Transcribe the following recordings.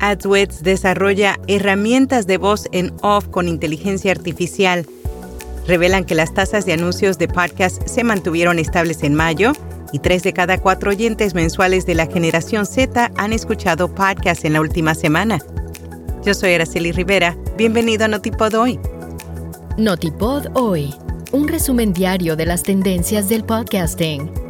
AdWords desarrolla herramientas de voz en off con inteligencia artificial. Revelan que las tasas de anuncios de podcast se mantuvieron estables en mayo y tres de cada cuatro oyentes mensuales de la generación Z han escuchado podcasts en la última semana. Yo soy Araceli Rivera. Bienvenido a Notipod Hoy. Notipod Hoy, un resumen diario de las tendencias del podcasting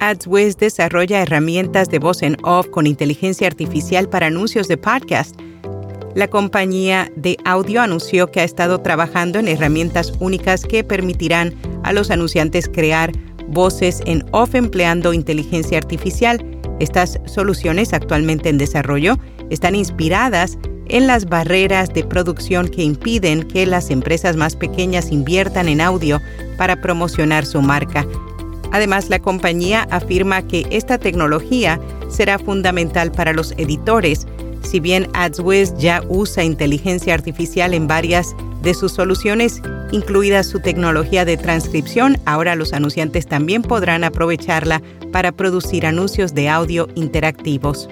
AdsWiz desarrolla herramientas de voz en off con inteligencia artificial para anuncios de podcast. La compañía de audio anunció que ha estado trabajando en herramientas únicas que permitirán a los anunciantes crear voces en off empleando inteligencia artificial. Estas soluciones actualmente en desarrollo están inspiradas en las barreras de producción que impiden que las empresas más pequeñas inviertan en audio para promocionar su marca. Además, la compañía afirma que esta tecnología será fundamental para los editores. Si bien AdsWiz ya usa inteligencia artificial en varias de sus soluciones, incluida su tecnología de transcripción, ahora los anunciantes también podrán aprovecharla para producir anuncios de audio interactivos.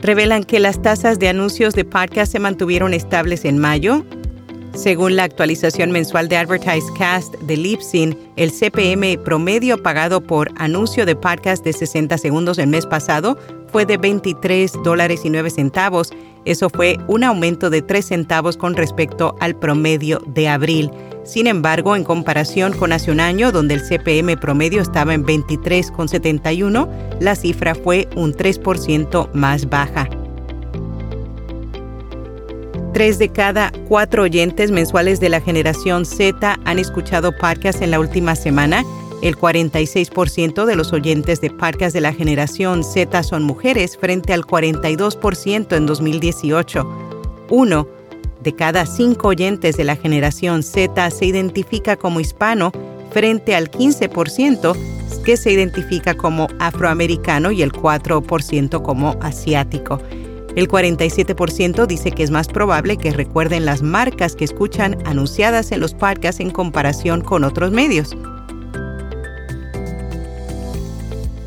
Revelan que las tasas de anuncios de podcast se mantuvieron estables en mayo, según la actualización mensual de Advertise Cast de Libsyn, el CPM promedio pagado por anuncio de podcast de 60 segundos el mes pasado fue de 23 dólares y 9 centavos. Eso fue un aumento de 3 centavos con respecto al promedio de abril. Sin embargo, en comparación con hace un año, donde el CPM promedio estaba en 23,71, la cifra fue un 3% más baja. Tres de cada cuatro oyentes mensuales de la generación Z han escuchado podcasts en la última semana. El 46% de los oyentes de podcasts de la generación Z son mujeres frente al 42% en 2018. Uno de cada cinco oyentes de la generación Z se identifica como hispano frente al 15% que se identifica como afroamericano y el 4% como asiático. El 47% dice que es más probable que recuerden las marcas que escuchan anunciadas en los podcasts en comparación con otros medios.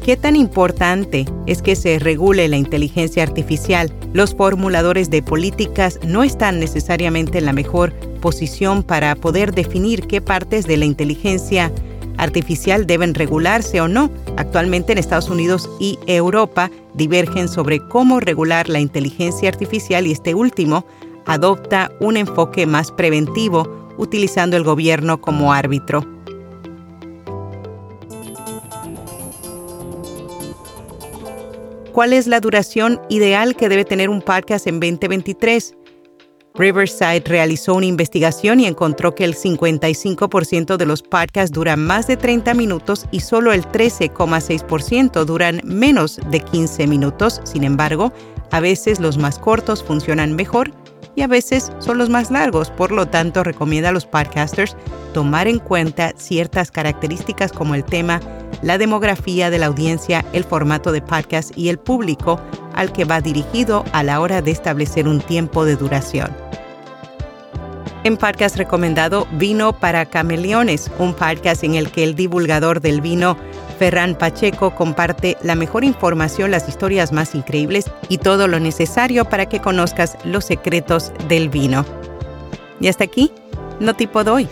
¿Qué tan importante es que se regule la inteligencia artificial? Los formuladores de políticas no están necesariamente en la mejor posición para poder definir qué partes de la inteligencia artificial deben regularse o no. Actualmente en Estados Unidos y Europa divergen sobre cómo regular la inteligencia artificial y este último adopta un enfoque más preventivo utilizando el gobierno como árbitro. ¿Cuál es la duración ideal que debe tener un podcast en 2023? Riverside realizó una investigación y encontró que el 55% de los podcasts duran más de 30 minutos y solo el 13,6% duran menos de 15 minutos. Sin embargo, a veces los más cortos funcionan mejor y a veces son los más largos. Por lo tanto, recomienda a los podcasters tomar en cuenta ciertas características como el tema, la demografía de la audiencia, el formato de podcast y el público al que va dirigido a la hora de establecer un tiempo de duración. En podcast recomendado Vino para Cameleones, un podcast en el que el divulgador del vino, Ferran Pacheco, comparte la mejor información, las historias más increíbles y todo lo necesario para que conozcas los secretos del vino. Y hasta aquí, no tipo doy.